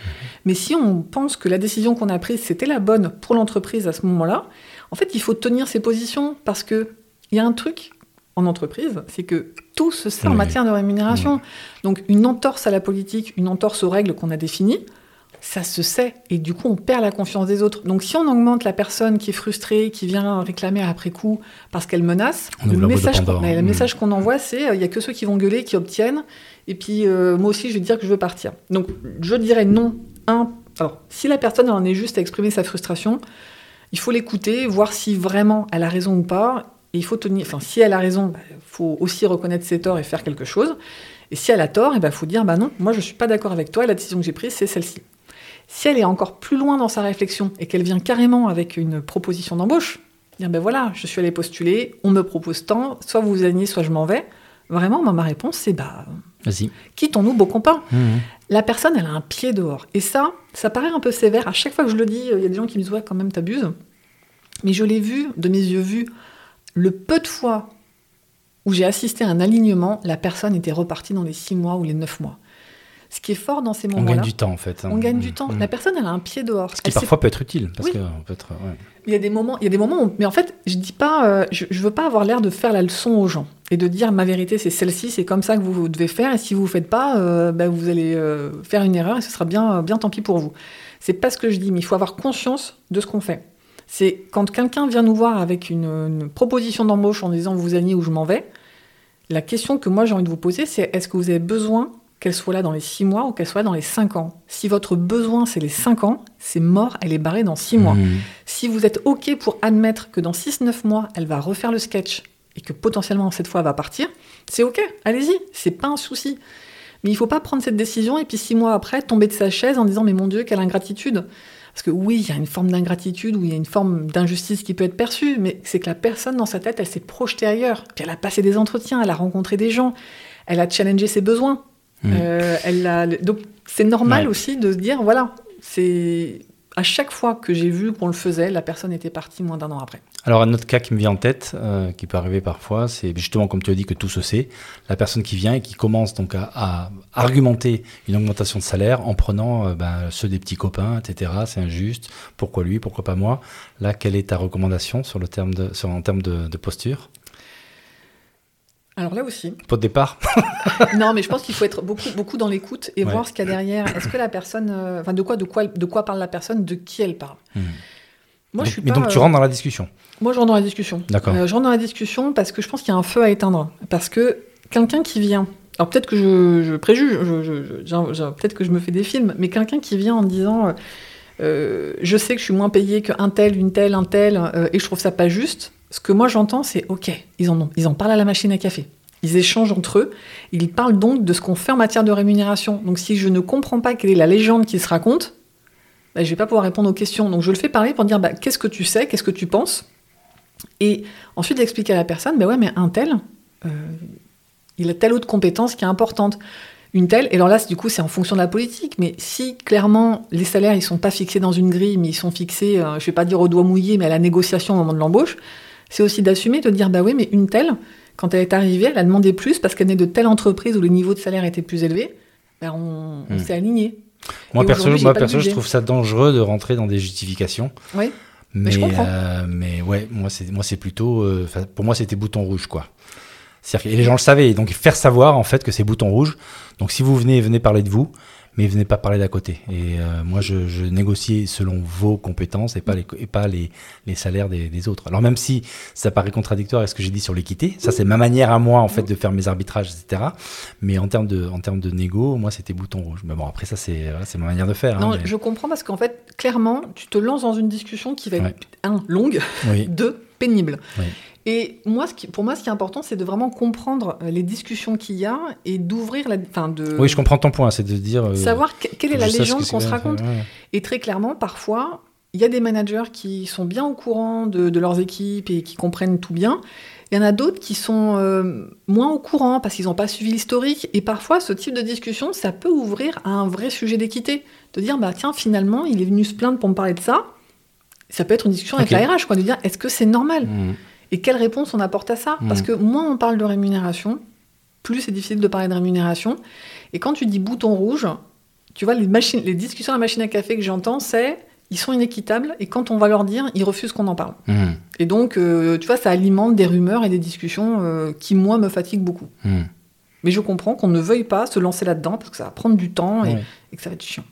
B: Mais si on pense que la décision qu'on a prise, c'était la bonne pour l'entreprise à ce moment-là, en fait, il faut tenir ses positions parce qu'il y a un truc en entreprise, c'est que tout se sait en matière de rémunération. Donc une entorse à la politique, une entorse aux règles qu'on a définies, ça se sait et du coup on perd la confiance des autres. Donc si on augmente la personne qui est frustrée, qui vient réclamer après coup parce qu'elle menace, le message, le mmh. message qu'on envoie c'est euh, il y a que ceux qui vont gueuler qui obtiennent et puis euh, moi aussi je vais dire que je veux partir. Donc je dirais non. Un, alors si la personne en est juste à exprimer sa frustration, il faut l'écouter, voir si vraiment elle a raison ou pas et il faut tenir. Enfin, si elle a raison, il bah, faut aussi reconnaître ses torts et faire quelque chose. Et si elle a tort, il eh ben, faut dire bah non, moi je ne suis pas d'accord avec toi, et la décision que j'ai prise, c'est celle-ci. Si elle est encore plus loin dans sa réflexion et qu'elle vient carrément avec une proposition d'embauche, dire ben voilà, je suis allée postuler, on me propose tant, soit vous vous alignez, soit je m'en vais. Vraiment, ma réponse, c'est bah. Vas-y. Quittons-nous, beau copain. Mmh. La personne, elle a un pied dehors. Et ça, ça paraît un peu sévère. À chaque fois que je le dis, il y a des gens qui me disent ouais, quand même, t'abuses. Mais je l'ai vu, de mes yeux vus, le peu de fois où j'ai assisté à un alignement, la personne était repartie dans les six mois ou les neuf mois. Ce qui est fort dans ces moments-là.
A: On gagne du temps en fait.
B: Hein. On gagne du temps. Mm. La personne, elle a un pied dehors.
A: Ce qui parfois peut être utile. Parce que, peut être,
B: Il y a des moments, il y a des moments où... Mais en fait, je dis pas, euh, je, je, veux pas avoir l'air de faire la leçon aux gens et de dire ma vérité, c'est celle-ci, c'est comme ça que vous, devez faire. Et si vous ne faites pas, euh, ben, vous allez euh, faire une erreur et ce sera bien, bien tant pis pour vous. C'est pas ce que je dis, mais il faut avoir conscience de ce qu'on fait. C'est quand quelqu'un vient nous voir avec une, proposition d'embauche en disant vous alliez ou je m'en vais, la question que moi j'ai envie de vous poser, c'est est-ce que vous avez besoin qu'elle soit là dans les six mois ou qu'elle soit dans les cinq ans Si votre besoin c'est les cinq ans, c'est mort, elle est barrée dans six mois. Mmh. Si vous êtes OK pour admettre que dans six, neuf mois, elle va refaire le sketch et que potentiellement cette fois elle va partir, c'est OK, allez-y, c'est pas un souci. Mais il faut pas prendre cette décision et puis six mois après tomber de sa chaise en disant mais mon Dieu, quelle ingratitude. Parce que oui, il y a une forme d'ingratitude ou il y a une forme d'injustice qui peut être perçue, mais c'est que la personne dans sa tête, elle s'est projetée ailleurs. Puis elle a passé des entretiens, elle a rencontré des gens, elle a challengé ses besoins. Mmh. Euh, elle a... Donc c'est normal aussi de se dire, voilà, c'est à chaque fois que j'ai vu qu'on le faisait, la personne était partie moins d'un an après.
A: Alors un autre cas qui me vient en tête, euh, qui peut arriver parfois, c'est justement comme tu as dit que tout se sait, la personne qui vient et qui commence donc à, argumenter une augmentation de salaire en prenant euh, ben, ceux des petits copains, etc. C'est injuste. Pourquoi lui? Pourquoi pas moi? Là, quelle est ta recommandation sur le terme de, sur, en termes de posture?
B: Alors là aussi.
A: Pas de départ
B: Non, mais je pense qu'il faut être beaucoup, beaucoup dans l'écoute et voir ce qu'il y a derrière. Est-ce que la personne. Euh, enfin, de quoi, de, quoi, de quoi parle la personne De qui elle parle?
A: Hmm. Moi, mais, je suis mais donc, tu rentres dans la discussion
B: Moi, je rentre dans la discussion.
A: D'accord.
B: Euh, je rentre dans la discussion parce que je pense qu'il y a un feu à éteindre. Parce que quelqu'un qui vient. Alors, peut-être que je, préjuge, peut-être que je me fais des films, mais quelqu'un qui vient en disant. Euh, je sais que je suis moins payé qu'un tel, une telle, un tel, et je trouve ça pas juste ce que moi j'entends, c'est OK, ils en, parlent à la machine à café. Ils échangent entre eux. Ils parlent donc de ce qu'on fait en matière de rémunération. Donc si je ne comprends pas quelle est la légende qui se raconte, bah, je ne vais pas pouvoir répondre aux questions. Donc je le fais parler pour dire bah, qu'est-ce que tu sais, qu'est-ce que tu penses? Et ensuite expliquer à la personne, bah ouais, mais un tel, euh, il a telle autre compétence qui est importante. Une telle, et alors là, du coup, c'est en fonction de la politique, mais si clairement les salaires, ils sont pas fixés dans une grille, mais ils sont fixés, euh, je vais pas dire au doigt mouillé, mais à la négociation au moment de l'embauche, c'est aussi d'assumer, de dire, bah oui, mais une telle, quand elle est arrivée, elle a demandé plus parce qu'elle est de telle entreprise où le niveau de salaire était plus élevé, ben on, hmm. s'est aligné.
A: Moi, perso, moi perso je trouve ça dangereux de rentrer dans des justifications.
B: Oui.
A: Mais,
B: comprends.
A: Euh, mais ouais, moi c'est moi c'est plutôt, euh, pour moi c'était bouton rouge quoi. Et les gens le savaient, donc faire savoir en fait que c'est bouton rouge. Donc si vous venez, venez parler de vous mais venez pas parler d'à côté. Et euh, moi, je, je, négocie selon vos compétences et pas les, et pas les, les salaires des, des, autres. Alors même si ça paraît contradictoire avec ce que j'ai dit sur l'équité, ça c'est ma manière à moi en fait de faire mes arbitrages, etc. Mais en termes de, en termes de négo, moi c'était bouton rouge. Mais bon, après ça c'est c'est ma manière de faire.
B: Hein,
A: non,
B: je comprends parce qu'en fait, clairement, tu te lances dans une discussion qui va être un longue, deux pénible. Oui. Et moi, ce qui, pour moi, ce qui est important, c'est de vraiment comprendre euh, les discussions qu'il y a et d'ouvrir la. Enfin, de.
A: Oui, je comprends ton point, c'est de dire. Euh,
B: savoir quelle est la légende qu'on se raconte. Et très clairement, parfois, il y a des managers qui sont bien au courant de, leurs équipes et qui comprennent tout bien. Il y en a d'autres qui sont euh, moins au courant parce qu'ils n'ont pas suivi l'historique. Et parfois, ce type de discussion, ça peut ouvrir à un vrai sujet d'équité. De dire, bah tiens, finalement, il est venu se plaindre pour me parler de ça. Ça peut être une discussion avec la RH, quoi, de dire, est-ce que c'est normal? Mmh. Et quelle réponse on apporte à ça? Parce que moins on parle de rémunération, plus c'est difficile de parler de rémunération. Et quand tu dis bouton rouge, tu vois, les, machines, les discussions à la machine à café que j'entends, c'est ils sont inéquitables et quand on va leur dire, ils refusent qu'on en parle. Mmh. Et donc, euh, tu vois, ça alimente des rumeurs et des discussions euh, qui, moi, me fatiguent beaucoup. Mmh. Mais je comprends qu'on ne veuille pas se lancer là-dedans parce que ça va prendre du temps et, que ça va être chiant.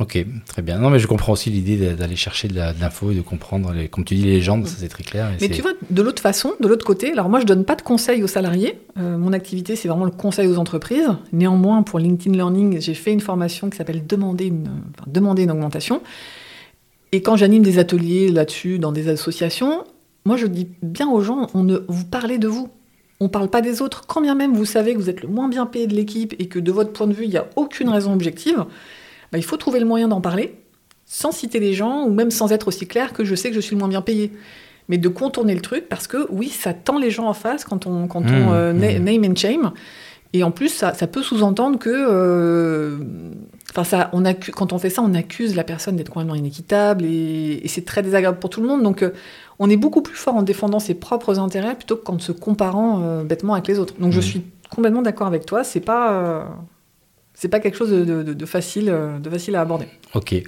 A: Ok, très bien. Non, mais je comprends aussi l'idée d'aller chercher de l'info et de comprendre, les, comme tu dis, les légendes, ça c'est très clair.
B: mais tu vois, de l'autre façon, de l'autre côté, alors moi je donne pas de conseils aux salariés. Euh, mon activité, c'est vraiment le conseil aux entreprises. Néanmoins, pour LinkedIn Learning, j'ai fait une formation qui s'appelle demander une, demander une augmentation. Et quand j'anime des ateliers là-dessus dans des associations, moi je dis bien aux gens, on ne, vous parlez de vous. On ne parle pas des autres. Quand bien même vous savez que vous êtes le moins bien payé de l'équipe et que de votre point de vue, il n'y a aucune raison objective, bah, il faut trouver le moyen d'en parler, sans citer les gens, ou même sans être aussi clair que je sais que je suis le moins bien payé. Mais de contourner le truc, parce que oui, ça tend les gens en face quand on, quand on mmh, euh, mmh. name and shame. Et en plus, ça, peut sous-entendre que euh, Enfin, ça, on quand on fait ça, on accuse la personne d'être complètement inéquitable et, c'est très désagréable pour tout le monde. Donc, euh, on est beaucoup plus fort en défendant ses propres intérêts plutôt qu'en se comparant euh, bêtement avec les autres. Donc, je mmh. suis complètement d'accord avec toi. C'est pas, c'est pas quelque chose de, facile, de facile à aborder.
A: Ok,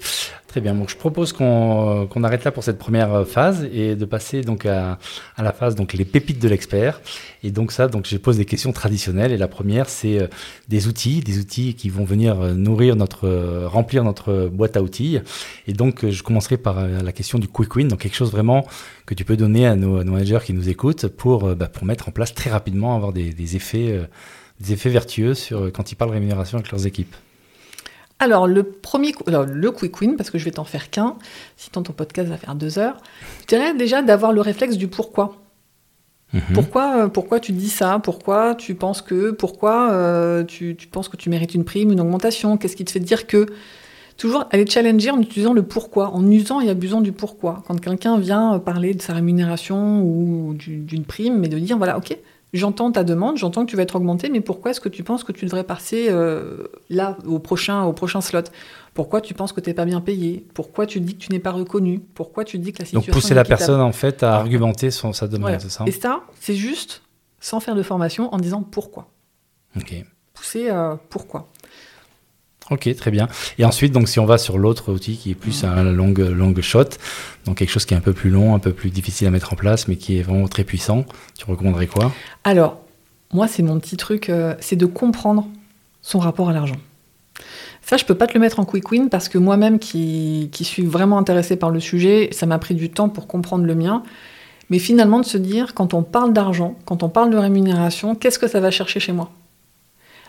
A: très bien. Donc je propose qu'on arrête là pour cette première phase et de passer donc à, la phase donc les pépites de l'expert. Et donc ça, donc je pose des questions traditionnelles et la première c'est euh, des outils, des outils qui vont venir euh, nourrir notre, euh, remplir notre boîte à outils. Et donc je commencerai par la question du quick win, donc quelque chose vraiment que tu peux donner à nos, managers qui nous écoutent pour bah, pour mettre en place très rapidement avoir des effets des effets vertueux sur, quand ils parlent rémunération avec leurs équipes
B: alors, le premier, le quick win, parce que je vais t'en faire qu'un, sinon ton podcast va faire deux heures, je dirais déjà d'avoir le réflexe du pourquoi. Mhm. Pourquoi, euh, pourquoi tu dis ça? Pourquoi tu penses que Pourquoi euh, tu, tu, penses que tu mérites une prime, une augmentation? Qu'est-ce qui te fait dire que Toujours aller challenger en utilisant le pourquoi, en usant et abusant du pourquoi. Quand quelqu'un vient parler de sa rémunération ou d'une prime, mais de dire voilà, ok, j'entends ta demande, j'entends que tu vas être augmenté, mais pourquoi est-ce que tu penses que tu devrais passer euh, là, au prochain, au prochain slot? Pourquoi tu penses que tu n'es pas bien payé? Pourquoi tu dis que tu n'es pas reconnu? Pourquoi tu dis que la situation
A: Donc pousser la personne en fait à argumenter son, sa demande, c'est ça?
B: Et ça, c'est juste sans faire de formation en disant pourquoi.
A: Ok.
B: Pousser euh, pourquoi.
A: Ok, très bien. Et ensuite, donc, si on va sur l'autre outil qui est plus un long, long shot, donc quelque chose qui est un peu plus long, un peu plus difficile à mettre en place, mais qui est vraiment très puissant, tu recommanderais quoi?
B: Alors, moi, c'est mon petit truc, euh, c'est de comprendre son rapport à l'argent. Ça, je peux pas te le mettre en quick win parce que moi-même, qui, qui suis vraiment intéressée par le sujet, ça m'a pris du temps pour comprendre le mien. Mais finalement, de se dire, quand on parle d'argent, quand on parle de rémunération, qu'est-ce que ça va chercher chez moi?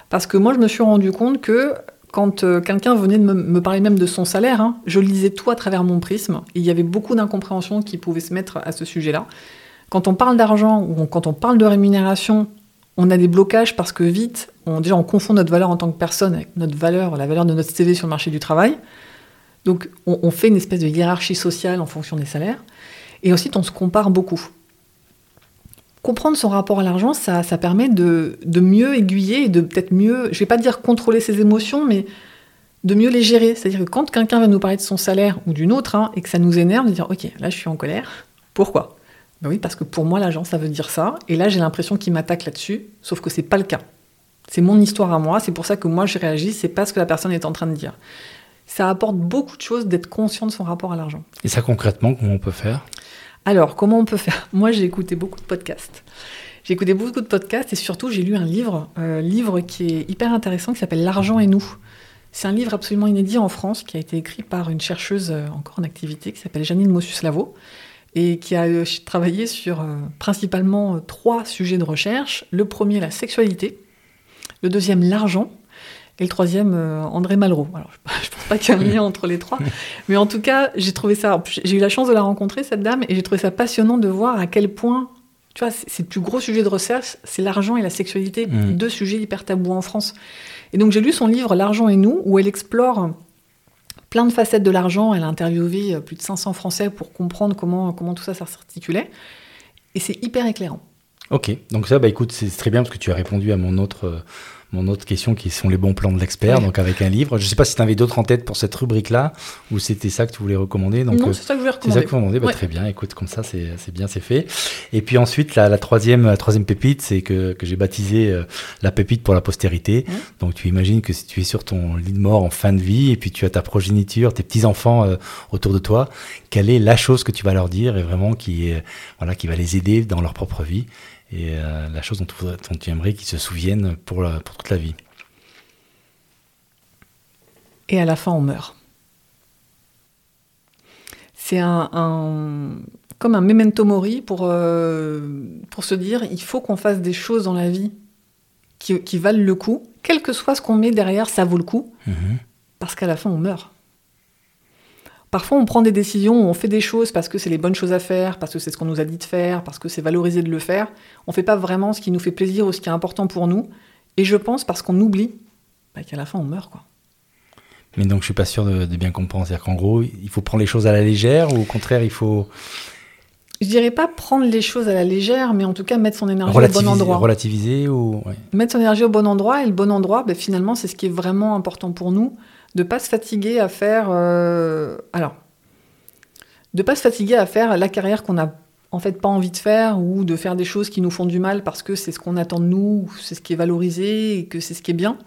B: Parce que moi, je me suis rendu compte que quand euh, quelqu'un venait de me, parler même de son salaire, hein, je lisais tout à travers mon prisme. Il y avait beaucoup d'incompréhension qui pouvaient se mettre à ce sujet-là. Quand on parle d'argent ou quand on parle de rémunération, on a des blocages parce que vite, on, déjà, on confond notre valeur en tant que personne avec notre valeur, la valeur de notre CV sur le marché du travail. Donc, on, fait une espèce de hiérarchie sociale en fonction des salaires. Et ensuite, on se compare beaucoup comprendre son rapport à l'argent, ça, permet de, mieux aiguiller et de peut-être mieux, je vais pas dire contrôler ses émotions, mais de mieux les gérer. C'est-à-dire que quand quelqu'un va nous parler de son salaire ou d'une autre, hein, et que ça nous énerve, de dire ok, là je suis en colère. Pourquoi? Ben Oui, parce que pour moi l'argent ça veut dire ça, et là j'ai l'impression qu'il m'attaque là-dessus, sauf que c'est pas le cas. C'est mon histoire à moi, c'est pour ça que moi je réagis, c'est pas ce que la personne est en train de dire. Ça apporte beaucoup de choses d'être conscient de son rapport à l'argent.
A: Et ça concrètement, comment on peut faire?
B: Alors, comment on peut faire Moi, j'ai écouté beaucoup de podcasts. J'ai écouté beaucoup de podcasts et surtout, j'ai lu un livre, euh, livre qui est hyper intéressant, qui s'appelle L'argent et nous. C'est un livre absolument inédit en France qui a été écrit par une chercheuse euh, encore en activité qui s'appelle Janine Mossus-Lavo et qui a euh, travaillé sur principalement trois sujets de recherche. Le premier, la sexualité. Le deuxième, l'argent. Et le troisième, euh, André Malraux. Alors, je pense pas qu'il y ait un lien entre les trois. Mais en tout cas, j'ai trouvé ça. J'ai eu la chance de la rencontrer, cette dame, et j'ai trouvé ça passionnant de voir à quel point. Tu vois, c'est le plus gros sujet de recherche, c'est l'argent et la sexualité. Mmh. Deux sujets hyper tabous en France. Et donc, j'ai lu son livre L'argent et nous, où elle explore plein de facettes de l'argent. Elle a interviewé plus de 500 Français pour comprendre comment, comment tout ça s'articulait. Et c'est hyper éclairant.
A: Ok, donc ça, bah écoute, c'est très bien parce que tu as répondu à mon autre, mon autre question qui sont les bons plans de l'expert, donc avec un livre. Je ne sais pas si tu avais d'autres en tête pour cette rubrique-là, ou c'était ça que tu voulais recommander. Donc,
B: non, c'est ça que je voulais recommander.
A: C'est ça que bah, Très bien, écoute, comme ça, c'est bien, c'est fait. Et puis ensuite, la, la, troisième, la troisième pépite, c'est que, que j'ai baptisé euh, la pépite pour la postérité. Donc tu imagines que si tu es sur ton lit de mort en fin de vie, et puis tu as ta progéniture, tes petits-enfants euh, autour de toi, quelle est la chose que tu vas leur dire et vraiment qui, voilà, qui va les aider dans leur propre vie? Et euh, la chose dont tu, tu aimerais qu'ils se souviennent pour, pour toute la vie.
B: Et à la fin, on meurt. C'est un, comme un memento mori pour, euh, pour se dire il faut qu'on fasse des choses dans la vie qui, qui, valent le coup. Quel que soit ce qu'on met derrière, ça vaut le coup. Mhm. Parce qu'à la fin, on meurt. Parfois, on prend des décisions, on fait des choses parce que c'est les bonnes choses à faire, parce que c'est ce qu'on nous a dit de faire, parce que c'est valorisé de le faire. On ne fait pas vraiment ce qui nous fait plaisir ou ce qui est important pour nous. Et je pense parce qu'on oublie bah, qu'à la fin, on meurt. quoi.
A: Mais donc, je suis pas sûr de, bien comprendre. C'est-à-dire qu'en gros, il faut prendre les choses à la légère ou au contraire, il faut.
B: Je dirais pas prendre les choses à la légère, mais en tout cas mettre son énergie au bon endroit.
A: Relativiser ou.
B: Mettre son énergie au bon endroit. Et le bon endroit, bah, finalement, c'est ce qui est vraiment important pour nous de pas se fatiguer à faire. Euh, alors, de pas se fatiguer à faire la carrière qu'on a en fait pas envie de faire ou de faire des choses qui nous font du mal parce que c'est ce qu'on attend de nous, c'est ce qui est valorisé et que c'est ce qui est bien,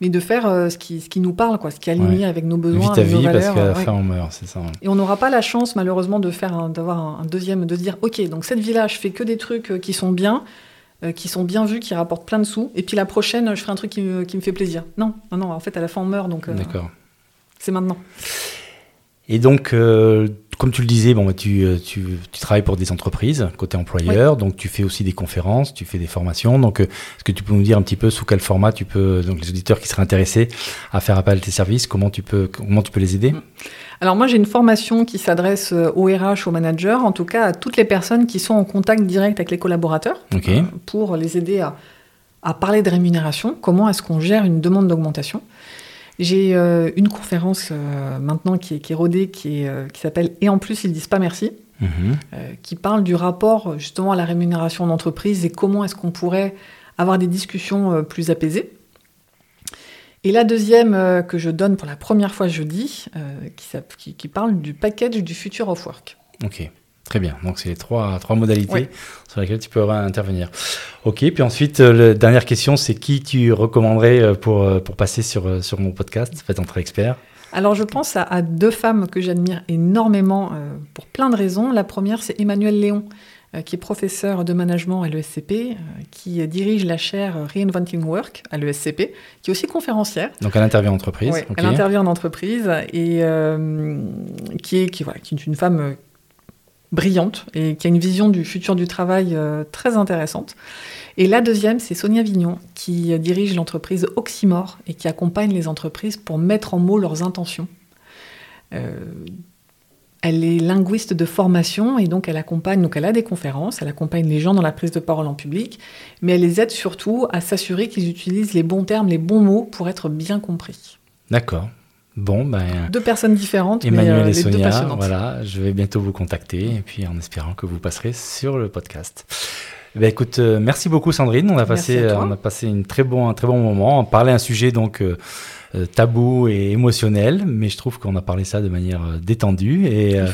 B: mais de faire euh, ce, qui, ce qui nous parle, quoi, ce qui est aligné avec nos besoins,
A: Vite
B: nos
A: valeurs. Parce qu'à la fin on meurt, c'est ça.
B: Et on n'aura pas la chance malheureusement de faire d'avoir un, deuxième, de se dire ok donc cette vie-là je fais que des trucs euh, qui sont bien, qui sont bien vus, qui rapportent plein de sous, et puis la prochaine je ferai un truc qui me, qui me fait plaisir. Non, non, non, en fait à la fin on meurt donc.
A: D'accord.
B: C'est maintenant.
A: Et donc, euh, comme tu le disais, bon, tu, euh, tu, tu, travailles pour des entreprises côté employeur, donc tu fais aussi des conférences, tu fais des formations. Donc, euh, est-ce que tu peux nous dire un petit peu sous quel format tu peux, donc les auditeurs qui seraient intéressés à faire appel à tes services, comment tu peux, comment tu peux les aider?
B: Alors moi j'ai une formation qui s'adresse aux RH, aux managers, en tout cas à toutes les personnes qui sont en contact direct avec les collaborateurs, pour les aider à, à parler de rémunération, comment est-ce qu'on gère une demande d'augmentation. J'ai euh, une conférence euh, maintenant qui est, rodée, qui, euh, qui s'appelle Et en plus, ils disent pas merci, mhm. qui parle du rapport justement à la rémunération d'entreprise et comment est-ce qu'on pourrait avoir des discussions plus apaisées. Et la deuxième que je donne pour la première fois jeudi, qui, qui, parle du package du future of work.
A: Ok. Très bien. Donc, c'est les trois, trois modalités sur lesquelles tu peux intervenir. Ok. Puis ensuite, euh, la dernière question, c'est qui tu recommanderais euh, pour, euh, pour passer sur, sur mon podcast, Faites entrer expert
B: alors je pense à, deux femmes que j'admire énormément pour plein de raisons. La première, c'est Emmanuel Léon, qui est professeur de management à l'ESCP, qui dirige la chaire Reinventing Work à l'ESCP, qui est aussi conférencière.
A: Donc elle intervient en entreprise.
B: Elle intervient en entreprise et qui, est, qui, voilà, qui est une femme brillante et qui a une vision du futur du travail euh, très intéressante. Et la deuxième, c'est Sonia Vignon, qui dirige l'entreprise Oxymore et qui accompagne les entreprises pour mettre en mots leurs intentions. Euh, elle est linguiste de formation et donc elle accompagne, donc elle a des conférences, elle accompagne les gens dans la prise de parole en public, mais elle les aide surtout à s'assurer qu'ils utilisent les bons termes, les bons mots pour être bien compris.
A: D'accord. Bon, ben,
B: deux personnes différentes,
A: Emmanuel
B: mais
A: et Sonia, voilà, je vais bientôt vous contacter et puis en espérant que vous passerez sur le podcast. Ben, écoute, euh, merci beaucoup Sandrine. On a passé, on a passé une très bon, un très bon moment. On parlait un sujet donc euh, euh, tabou et émotionnel, mais je trouve qu'on a parlé ça de manière euh, détendue. Et,
B: euh,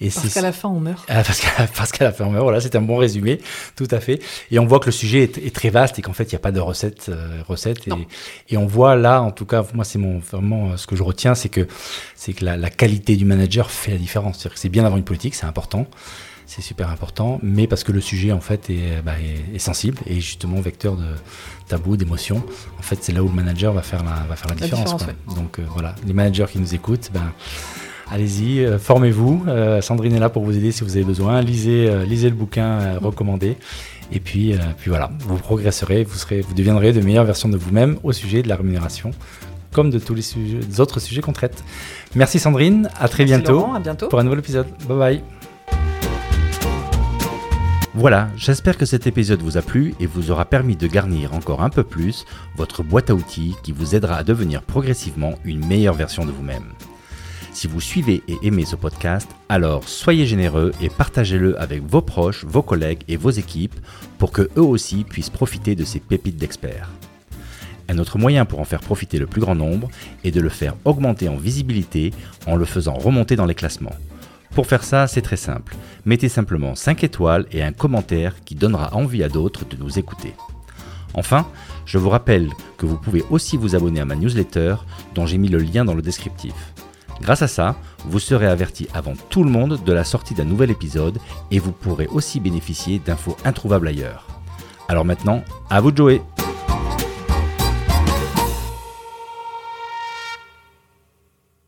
B: et parce qu'à la fin, on meurt.
A: Ah, parce qu'à la fin, on meurt. Voilà, c'est un bon résumé, tout à fait. Et on voit que le sujet est, très vaste et qu'en fait, il n'y a pas de recette. recette et, et, on voit là, en tout cas, moi, c'est mon vraiment ce que je retiens, c'est que c'est que la, la, qualité du manager fait la différence. C'est bien d'avoir une politique, c'est important c'est super important, mais parce que le sujet en fait est, bah, est, sensible et justement vecteur de tabou, d'émotion. En fait, c'est là où le manager va faire la, va faire la, différence. Donc euh, voilà, les managers qui nous écoutent, ben, allez-y, euh, formez-vous. Euh, Sandrine est là pour vous aider si vous avez besoin. Lisez, lisez le bouquin recommandé. Et puis, puis voilà, vous progresserez, vous, serez, vous deviendrez de meilleures versions de vous-même au sujet de la rémunération comme de tous les, sujets, autres sujets qu'on traite. Merci Sandrine, à très bientôt,
B: à bientôt
A: pour un nouvel épisode. Bye bye.
C: Voilà, j'espère que cet épisode vous a plu et vous aura permis de garnir encore un peu plus votre boîte à outils qui vous aidera à devenir progressivement une meilleure version de vous-même.
A: Si vous suivez et aimez ce podcast, alors soyez généreux et partagez-le avec vos proches, vos collègues et vos équipes pour que eux aussi puissent profiter de ces pépites d'experts. Un autre moyen pour en faire profiter le plus grand nombre est de le faire augmenter en visibilité en le faisant remonter dans les classements. Pour faire ça, c'est très simple. Mettez simplement 5 étoiles et un commentaire qui donnera envie à d'autres de nous écouter. Enfin, je vous rappelle que vous pouvez aussi vous abonner à ma newsletter dont j'ai mis le lien dans le descriptif. Grâce à ça, vous serez averti avant tout le monde de la sortie d'un nouvel épisode et vous pourrez aussi bénéficier d'infos introuvables ailleurs. Alors maintenant, à vous de jouer